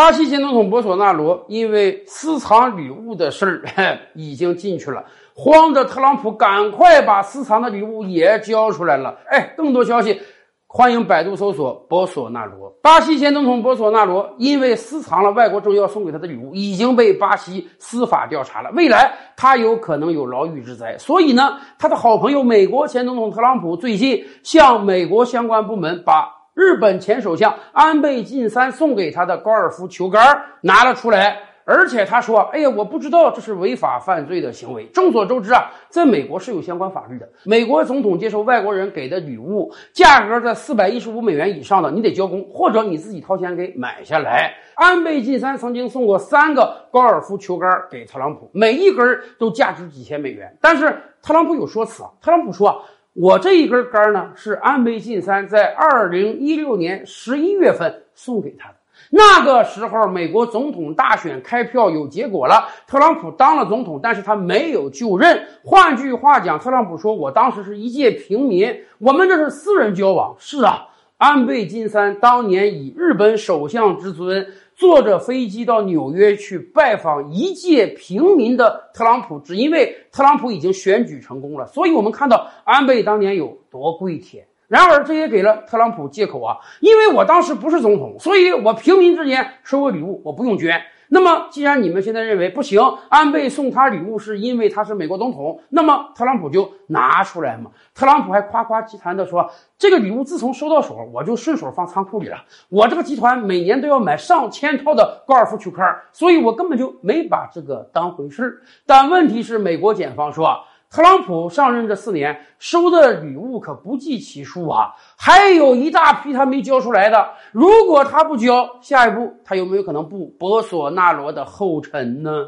巴西前总统博索纳罗因为私藏礼物的事儿 已经进去了，慌着特朗普赶快把私藏的礼物也交出来了。哎，更多消息，欢迎百度搜索博索纳罗。巴西前总统博索纳罗因为私藏了外国政要送给他的礼物，已经被巴西司法调查了，未来他有可能有牢狱之灾。所以呢，他的好朋友美国前总统特朗普最近向美国相关部门把。日本前首相安倍晋三送给他的高尔夫球杆拿了出来，而且他说：“哎呀，我不知道这是违法犯罪的行为。”众所周知啊，在美国是有相关法律的。美国总统接受外国人给的礼物，价格在四百一十五美元以上的，你得交工，或者你自己掏钱给买下来。安倍晋三曾经送过三个高尔夫球杆给特朗普，每一根都价值几千美元。但是特朗普有说辞，特朗普说。我这一根杆呢，是安倍晋三在二零一六年十一月份送给他的。那个时候，美国总统大选开票有结果了，特朗普当了总统，但是他没有就任。换句话讲，特朗普说：“我当时是一介平民，我们这是私人交往。”是啊，安倍晋三当年以日本首相之尊。坐着飞机到纽约去拜访一介平民的特朗普，只因为特朗普已经选举成功了，所以我们看到安倍当年有多跪舔。然而，这也给了特朗普借口啊，因为我当时不是总统，所以我平民之间收个礼物，我不用捐。那么，既然你们现在认为不行，安倍送他礼物是因为他是美国总统，那么特朗普就拿出来嘛。特朗普还夸夸其谈的说，这个礼物自从收到手，我就顺手放仓库里了。我这个集团每年都要买上千套的高尔夫球杆，所以我根本就没把这个当回事儿但问题是，美国检方说。特朗普上任这四年收的礼物可不计其数啊，还有一大批他没交出来的。如果他不交，下一步他有没有可能步博索纳罗的后尘呢？